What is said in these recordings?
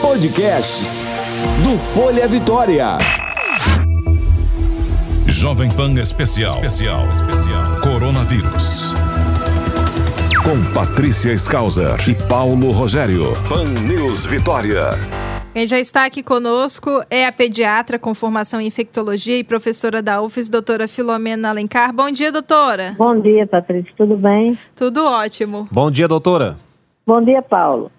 Podcasts do Folha Vitória. Jovem Pan Especial. Especial. Especial. Coronavírus. Com Patrícia Skauser e Paulo Rogério. Pan News Vitória. Quem já está aqui conosco é a pediatra com formação em infectologia e professora da UFES, doutora Filomena Alencar. Bom dia, doutora. Bom dia, Patrícia. Tudo bem? Tudo ótimo. Bom dia, doutora. Bom dia, Paulo.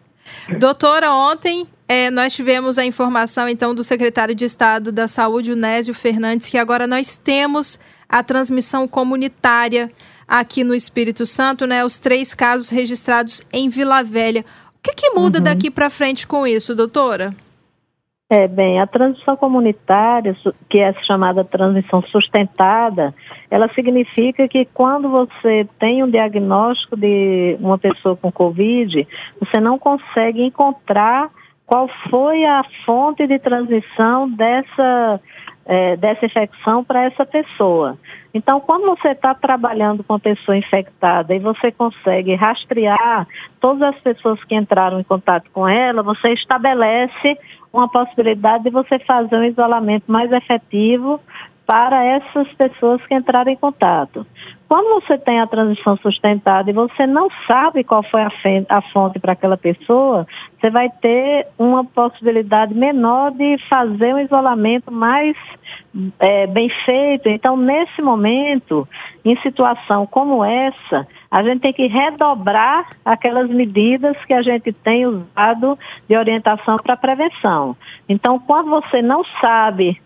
Doutora, ontem é, nós tivemos a informação, então, do secretário de Estado da Saúde, Onésio Fernandes, que agora nós temos a transmissão comunitária aqui no Espírito Santo, né? Os três casos registrados em Vila Velha. O que, que muda uhum. daqui para frente com isso, doutora? É, bem, a transmissão comunitária, que é chamada transmissão sustentada, ela significa que quando você tem um diagnóstico de uma pessoa com Covid, você não consegue encontrar qual foi a fonte de transmissão dessa é, dessa infecção para essa pessoa. Então, quando você está trabalhando com uma pessoa infectada e você consegue rastrear todas as pessoas que entraram em contato com ela, você estabelece uma possibilidade de você fazer um isolamento mais efetivo para essas pessoas que entraram em contato. Quando você tem a transição sustentada e você não sabe qual foi a, fonte para aquela pessoa, você vai ter uma possibilidade menor de fazer um isolamento mais é, bem feito. Então, nesse momento, em situação como essa, a gente tem que redobrar aquelas medidas que a gente tem usado de orientação para prevenção. Então, quando você não sabe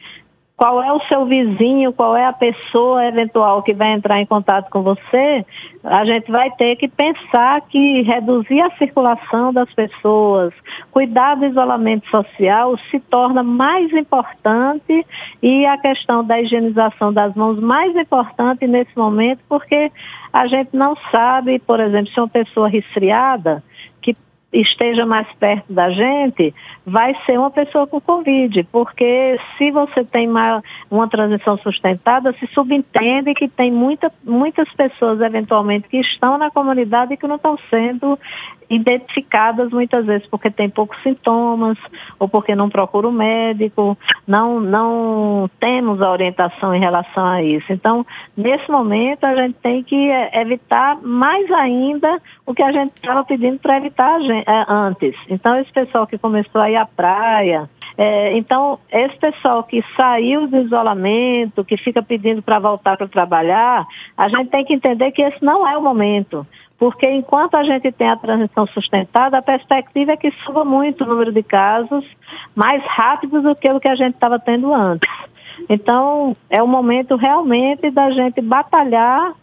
qual é o seu vizinho, qual é a pessoa eventual que vai entrar em contato com você, a gente vai ter que pensar que reduzir a circulação das pessoas, cuidar do isolamento social se torna mais importante e a questão da higienização das mãos mais importante nesse momento, porque a gente não sabe, por exemplo, se uma pessoa resfriada, que esteja mais perto da gente, vai ser uma pessoa com Covid, porque se você tem uma, uma transição sustentada, se subentende que tem muita, muitas pessoas, eventualmente, que estão na comunidade e que não estão sendo identificadas muitas vezes porque tem poucos sintomas ou porque não procura o médico, não, não temos a orientação em relação a isso. Então, nesse momento, a gente tem que é, evitar mais ainda o que a gente estava pedindo para evitar gente, é, antes. Então, esse pessoal que começou a ir à praia, é, então, esse pessoal que saiu do isolamento, que fica pedindo para voltar para trabalhar, a gente tem que entender que esse não é o momento porque enquanto a gente tem a transição sustentada, a perspectiva é que suba muito o número de casos, mais rápido do que o que a gente estava tendo antes. Então, é o momento realmente da gente batalhar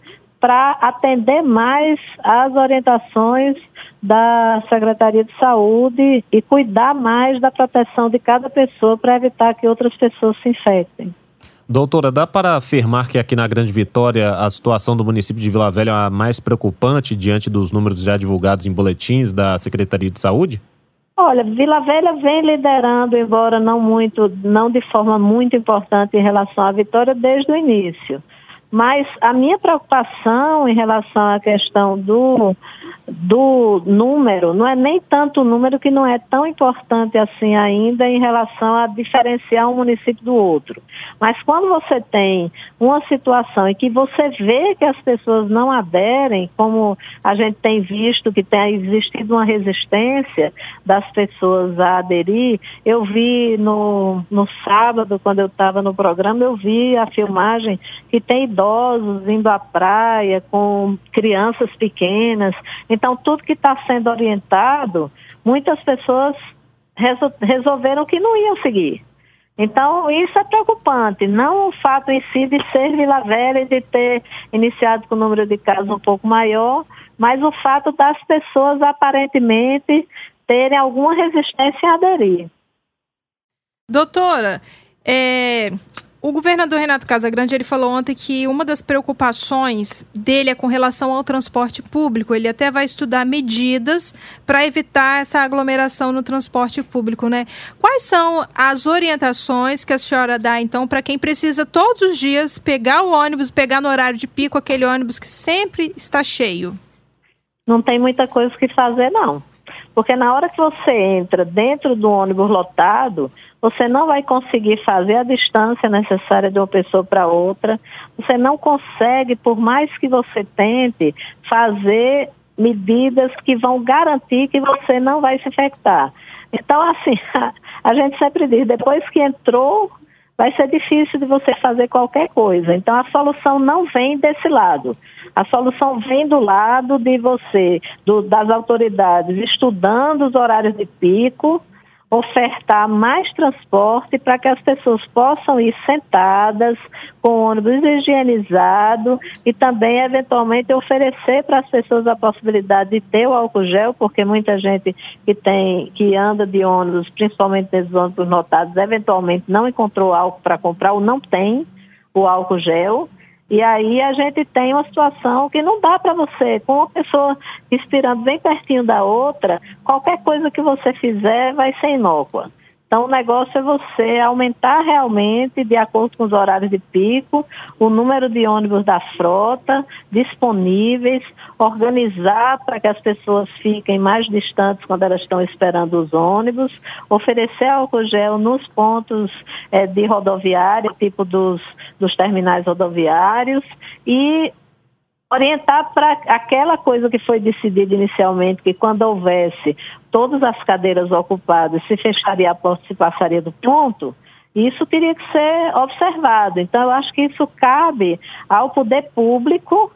para atender mais as orientações da Secretaria de Saúde e cuidar mais da proteção de cada pessoa para evitar que outras pessoas se infectem. Doutora, dá para afirmar que aqui na Grande Vitória a situação do município de Vila Velha é a mais preocupante diante dos números já divulgados em boletins da Secretaria de Saúde? Olha, Vila Velha vem liderando, embora não muito, não de forma muito importante em relação à Vitória desde o início. Mas a minha preocupação em relação à questão do, do número não é nem tanto o número que não é tão importante assim ainda em relação a diferenciar um município do outro. Mas quando você tem uma situação em que você vê que as pessoas não aderem, como a gente tem visto que tem existido uma resistência das pessoas a aderir, eu vi no, no sábado, quando eu estava no programa, eu vi a filmagem que tem idosos indo à praia com crianças pequenas. Então, tudo que está sendo orientado, muitas pessoas resolveram que não iam seguir. Então, isso é preocupante. Não o fato em si de ser Vila Velha e de ter iniciado com o número de casos um pouco maior, mas o fato das pessoas aparentemente terem alguma resistência a aderir. Doutora, é, o governador Renato Casagrande ele falou ontem que uma das preocupações dele é com relação ao transporte público. Ele até vai estudar medidas para evitar essa aglomeração no transporte público, né? Quais são as orientações que a senhora dá então para quem precisa todos os dias pegar o ônibus, pegar no horário de pico aquele ônibus que sempre está cheio? Não tem muita coisa que fazer não Porque na hora que você entra dentro do ônibus lotado, você não vai conseguir fazer a distância necessária de uma pessoa para outra. Você não consegue, por mais que você tente, fazer medidas que vão garantir que você não vai se infectar. Então, assim, a, gente sempre diz, depois que entrou, vai ser difícil de você fazer qualquer coisa. Então, a solução não vem desse lado. A solução vem do lado de você, do, das autoridades, estudando os horários de pico, ofertar mais transporte para que as pessoas possam ir sentadas, com ônibus higienizado e também, eventualmente, oferecer para as pessoas a possibilidade de ter o álcool gel, porque muita gente que tem, que anda de ônibus, principalmente nesses ônibus notados, eventualmente não encontrou álcool para comprar ou não tem o álcool gel. E aí a gente tem uma situação que não dá para você, com uma pessoa respirando bem pertinho da outra, qualquer coisa que você fizer vai ser inócua. Então, o negócio é você aumentar realmente, de acordo com os horários de pico, o número de ônibus da frota disponíveis, organizar para que as pessoas fiquem mais distantes quando elas estão esperando os ônibus, oferecer álcool gel nos pontos é, de rodoviária, tipo dos, dos terminais rodoviários, e orientar para aquela coisa que foi decidida inicialmente, que quando houvesse todas as cadeiras ocupadas, se fecharia a porta, se passaria do ponto, isso teria que ser observado. Então, eu acho que isso cabe ao poder público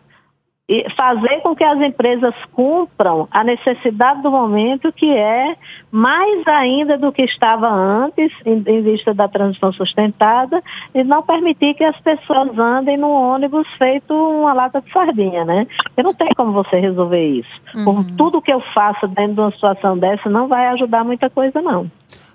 e fazer com que as empresas cumpram a necessidade do momento, que é mais ainda do que estava antes, em, em, vista da transição sustentada, e não permitir que as pessoas andem num ônibus feito uma lata de sardinha, né? Eu não tem como você resolver isso. Uhum. Tudo que eu faço dentro de uma situação dessa, não vai ajudar muita coisa, não.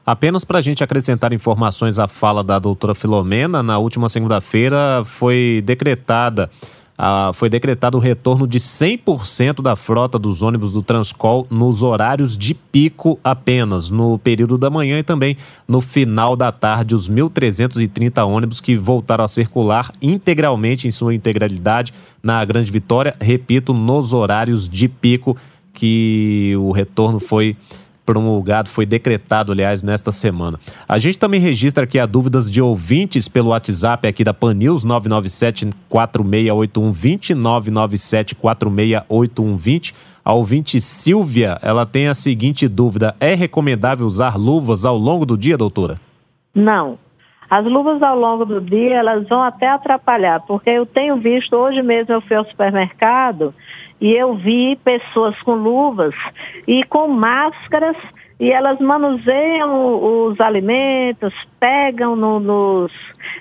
Apenas para a gente acrescentar informações à fala da doutora Filomena, na última segunda-feira foi decretada ah, foi decretado o retorno de 100% da frota dos ônibus do Transcol nos horários de pico apenas, no período da manhã e também no final da tarde, os 1.330 ônibus que voltaram a circular integralmente, em sua integralidade, na Grande Vitória, repito, nos horários de pico, que o retorno foi promulgado, foi decretado, aliás, nesta semana. A gente também registra aqui a dúvidas de ouvintes pelo WhatsApp aqui da Pan News, 997-468120, 997-468120. A ouvinte Silvia, ela tem a seguinte dúvida: é recomendável usar luvas ao longo do dia, doutora? Não. As luvas ao longo do dia, elas vão até atrapalhar, porque eu tenho visto, hoje mesmo eu fui ao supermercado e eu vi pessoas com luvas e com máscaras e elas manuseiam os alimentos, pegam no, nos,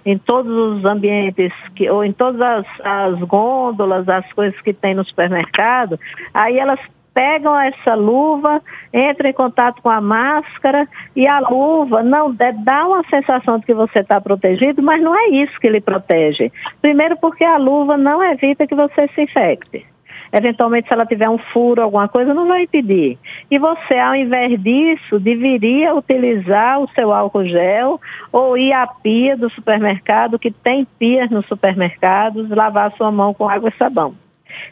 em todos os ambientes, que, ou em todas as, as gôndolas, as coisas que tem no supermercado, aí elas pegam essa luva, entram em contato com a máscara e a luva não dá uma sensação de que você está protegido, mas não é isso que lhe protege. Primeiro porque a luva não evita que você se infecte. Eventualmente, se ela tiver um furo, alguma coisa, não vai impedir. E você, ao invés disso, deveria utilizar o seu álcool gel ou ir à pia do supermercado, que tem pias nos supermercados, lavar sua mão com água e sabão.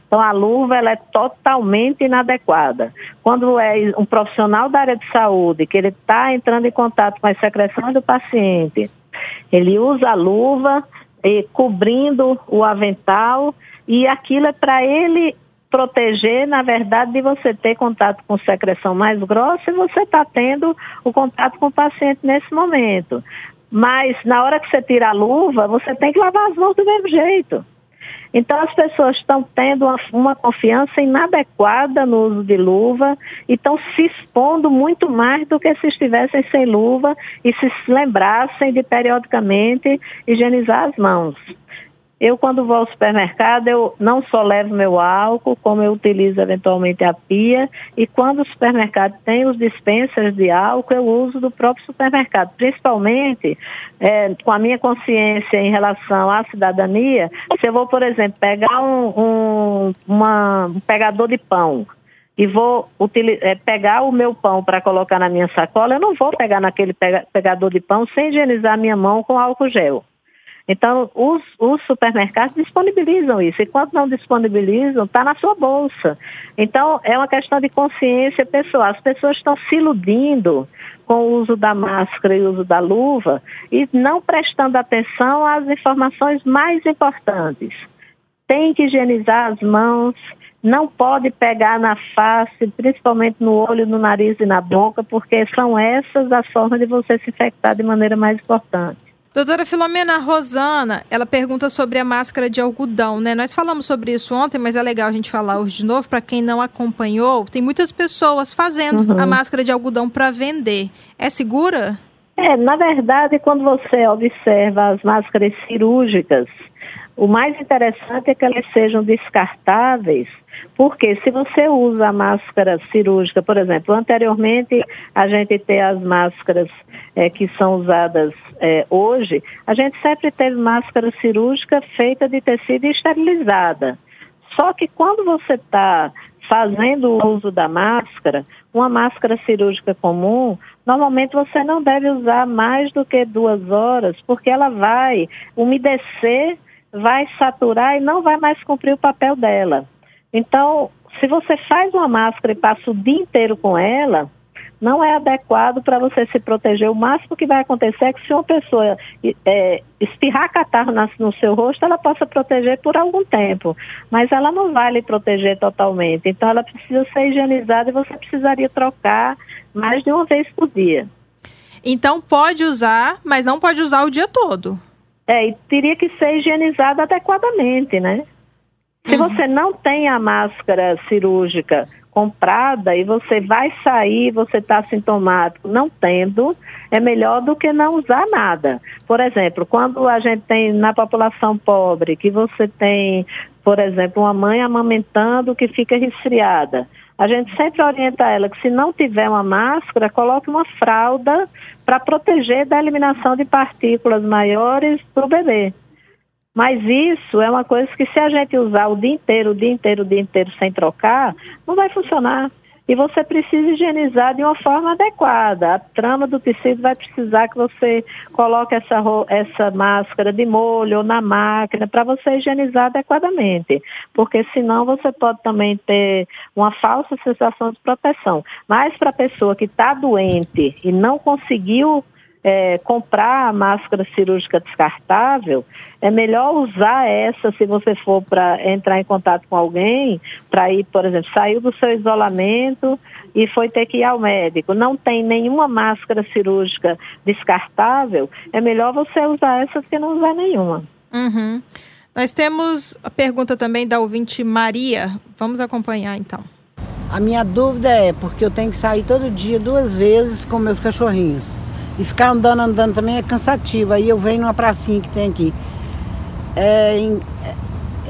Então, a luva ela é totalmente inadequada. Quando é um profissional da área de saúde, que ele está entrando em contato com as secreções do paciente, ele usa a luva e, cobrindo o avental e aquilo é para ele proteger, na verdade, de você ter contato com secreção mais grossa e você está tendo o contato com o paciente nesse momento. Mas na hora que você tira a luva, você tem que lavar as mãos do mesmo jeito. Então as pessoas estão tendo uma, uma, confiança inadequada no uso de luva e estão se expondo muito mais do que se estivessem sem luva e se lembrassem de periodicamente higienizar as mãos. Eu, quando vou ao supermercado, eu não só levo meu álcool, como eu utilizo eventualmente a pia. E quando o supermercado tem os dispensers de álcool, eu uso do próprio supermercado. Principalmente é, com a minha consciência em relação à cidadania. Se eu vou, por exemplo, pegar um, um, uma, um pegador de pão e vou é, pegar o meu pão para colocar na minha sacola, eu não vou pegar naquele pegador de pão sem higienizar minha mão com álcool gel. Então, os, os supermercados disponibilizam isso. E quando não disponibilizam, está na sua bolsa. Então, é uma questão de consciência pessoal. As pessoas estão se iludindo com o uso da máscara e o uso da luva e não prestando atenção às informações mais importantes. Tem que higienizar as mãos, não pode pegar na face, principalmente no olho, no nariz e na boca, porque são essas as formas de você se infectar de maneira mais importante. Doutora Filomena Rosana, ela pergunta sobre a máscara de algodão, né? Nós falamos sobre isso ontem, mas é legal a gente falar hoje de novo para quem não acompanhou. Tem muitas pessoas fazendo uhum. a máscara de algodão para vender. É segura? É, na verdade, quando você observa as máscaras cirúrgicas, o mais interessante é que elas sejam descartáveis, porque se você usa a máscara cirúrgica, por exemplo, anteriormente a gente tem as máscaras é, que são usadas é, hoje, a gente sempre teve máscara cirúrgica feita de tecido esterilizada. Só que quando você está fazendo o uso da máscara, uma máscara cirúrgica comum, normalmente você não deve usar mais do que duas horas, porque ela vai umedecer vai saturar e não vai mais cumprir o papel dela. Então, se você faz uma máscara e passa o dia inteiro com ela, não é adequado para você se proteger. O máximo que vai acontecer é que se uma pessoa é, espirrar catarro no seu rosto, ela possa proteger por algum tempo, mas ela não vai lhe proteger totalmente. Então, ela precisa ser higienizada e você precisaria trocar mais de uma vez por dia. Então, pode usar, mas não pode usar o dia todo. É, e teria que ser higienizado adequadamente, né? Se uhum. você não tem a máscara cirúrgica comprada e você vai sair, você está sintomático não tendo, é melhor do que não usar nada. Por exemplo, quando a gente tem na população pobre, que você tem, por exemplo, uma mãe amamentando que fica resfriada, a gente sempre orienta ela que se não tiver uma máscara, coloque uma fralda para proteger da eliminação de partículas maiores para o bebê. Mas isso é uma coisa que se a gente usar o dia inteiro, o dia inteiro, o dia inteiro sem trocar, não vai funcionar e você precisa higienizar de uma forma adequada. A trama do tecido vai precisar que você coloque essa, essa máscara de molho ou na máquina para você higienizar adequadamente, porque senão você pode também ter uma falsa sensação de proteção. Mas para a pessoa que está doente e não conseguiu é, comprar a máscara cirúrgica descartável, é melhor usar essa se você for para entrar em contato com alguém, para ir, por exemplo, saiu do seu isolamento e foi ter que ir ao médico. Não tem nenhuma máscara cirúrgica descartável, é melhor você usar essa do que não usar nenhuma. Uhum. Nós temos a pergunta também da ouvinte Maria. Vamos acompanhar então. A minha dúvida é porque eu tenho que sair todo dia duas vezes com meus cachorrinhos. E ficar andando, andando também é cansativo. Aí eu venho numa pracinha que tem aqui. É,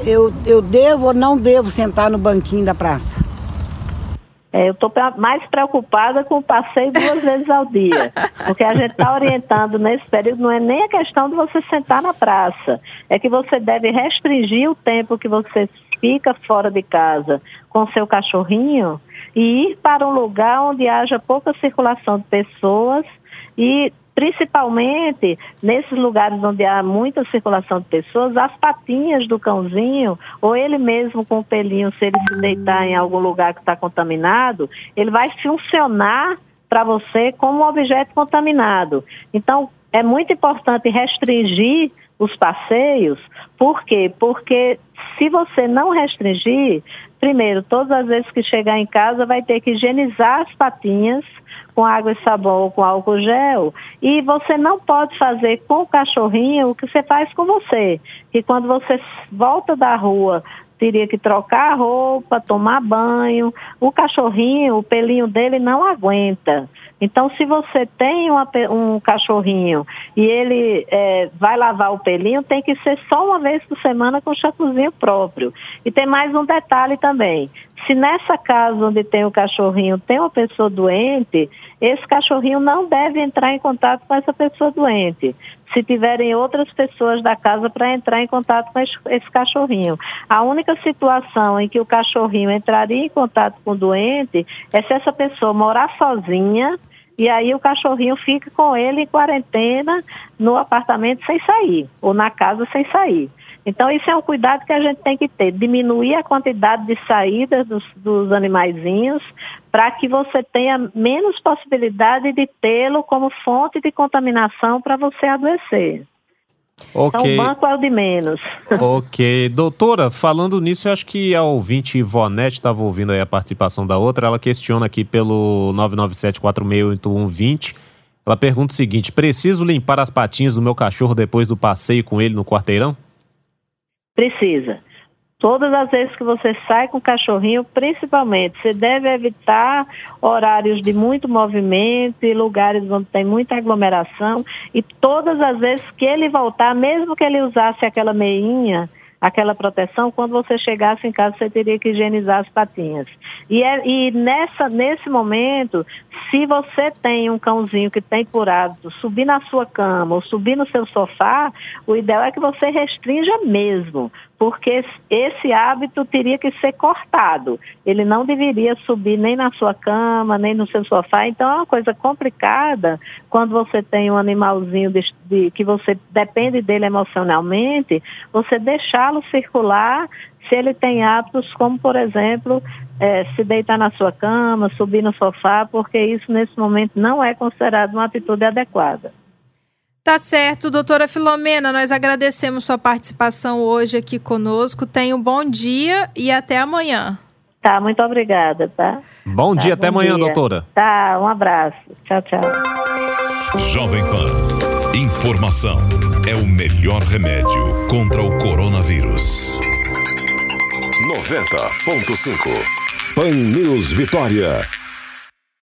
eu, eu devo ou não devo sentar no banquinho da praça? É, eu estou mais preocupada com o passeio duas vezes ao dia, porque a gente está orientando nesse período, não é nem a questão de você sentar na praça, é que você deve restringir o tempo que você fica fora de casa com seu cachorrinho e ir para um lugar onde haja pouca circulação de pessoas e principalmente nesses lugares onde há muita circulação de pessoas, as patinhas do cãozinho, ou ele mesmo com o pelinho, se ele se deitar em algum lugar que está contaminado, ele vai funcionar para você como um objeto contaminado. Então, é muito importante restringir os passeios, por quê? Porque se você não restringir, primeiro, todas as vezes que chegar em casa vai ter que higienizar as patinhas, com água e sabão ou com álcool gel. E você não pode fazer com o cachorrinho o que você faz com você. Que quando você volta da rua, teria que trocar a roupa, tomar banho. O cachorrinho, o pelinho dele não aguenta. Então, se você tem uma, um cachorrinho e ele é, vai lavar o pelinho, tem que ser só uma vez por semana com shampoozinho próprio. E tem mais um detalhe também. Se nessa casa onde tem o cachorrinho tem uma pessoa doente, esse cachorrinho não deve entrar em contato com essa pessoa doente. Se tiverem outras pessoas da casa para entrar em contato com esse cachorrinho. A única situação em que o cachorrinho entraria em contato com o doente é se essa pessoa morar sozinha e aí o cachorrinho fica com ele em quarentena no apartamento sem sair, ou na casa sem sair. Então, isso é um cuidado que a gente tem que ter, diminuir a quantidade de saídas dos, dos animaizinhos para que você tenha menos possibilidade de tê-lo como fonte de contaminação para você adoecer. Okay. Então, o banco é o de menos. Ok. Doutora, falando nisso, eu acho que a ouvinte Ivonete estava ouvindo aí a participação da outra. Ela questiona aqui pelo 997-468120. Ela pergunta o seguinte: preciso limpar as patinhas do meu cachorro depois do passeio com ele no quarteirão? Precisa. Todas as vezes que você sai com o cachorrinho, principalmente, você deve evitar horários de muito movimento e lugares onde tem muita aglomeração. E todas as vezes que ele voltar, mesmo que ele usasse aquela meinha, aquela proteção, quando você chegasse em casa, você teria que higienizar as patinhas. E, é, e nessa, nesse momento, se você tem um cãozinho que tem por hábito subir na sua cama ou subir no seu sofá, o ideal é que você restrinja mesmo, porque esse hábito teria que ser cortado. Ele não deveria subir nem na sua cama, nem no seu sofá. Então é uma coisa complicada quando você tem um animalzinho de, de, que você depende dele emocionalmente, você deixá-lo circular se ele tem hábitos como, por exemplo, é, se deitar na sua cama, subir no sofá, porque isso nesse momento não é considerado uma atitude adequada. Tá certo, doutora Filomena, nós agradecemos sua participação hoje aqui conosco. Tenha um bom dia e até amanhã. Tá, muito obrigada, tá? Bom tá, dia, até amanhã, dia. doutora. Tá, um abraço. Tchau, tchau. Jovem Pan. Informação é o melhor remédio contra o coronavírus. 90.5 Pan News Vitória.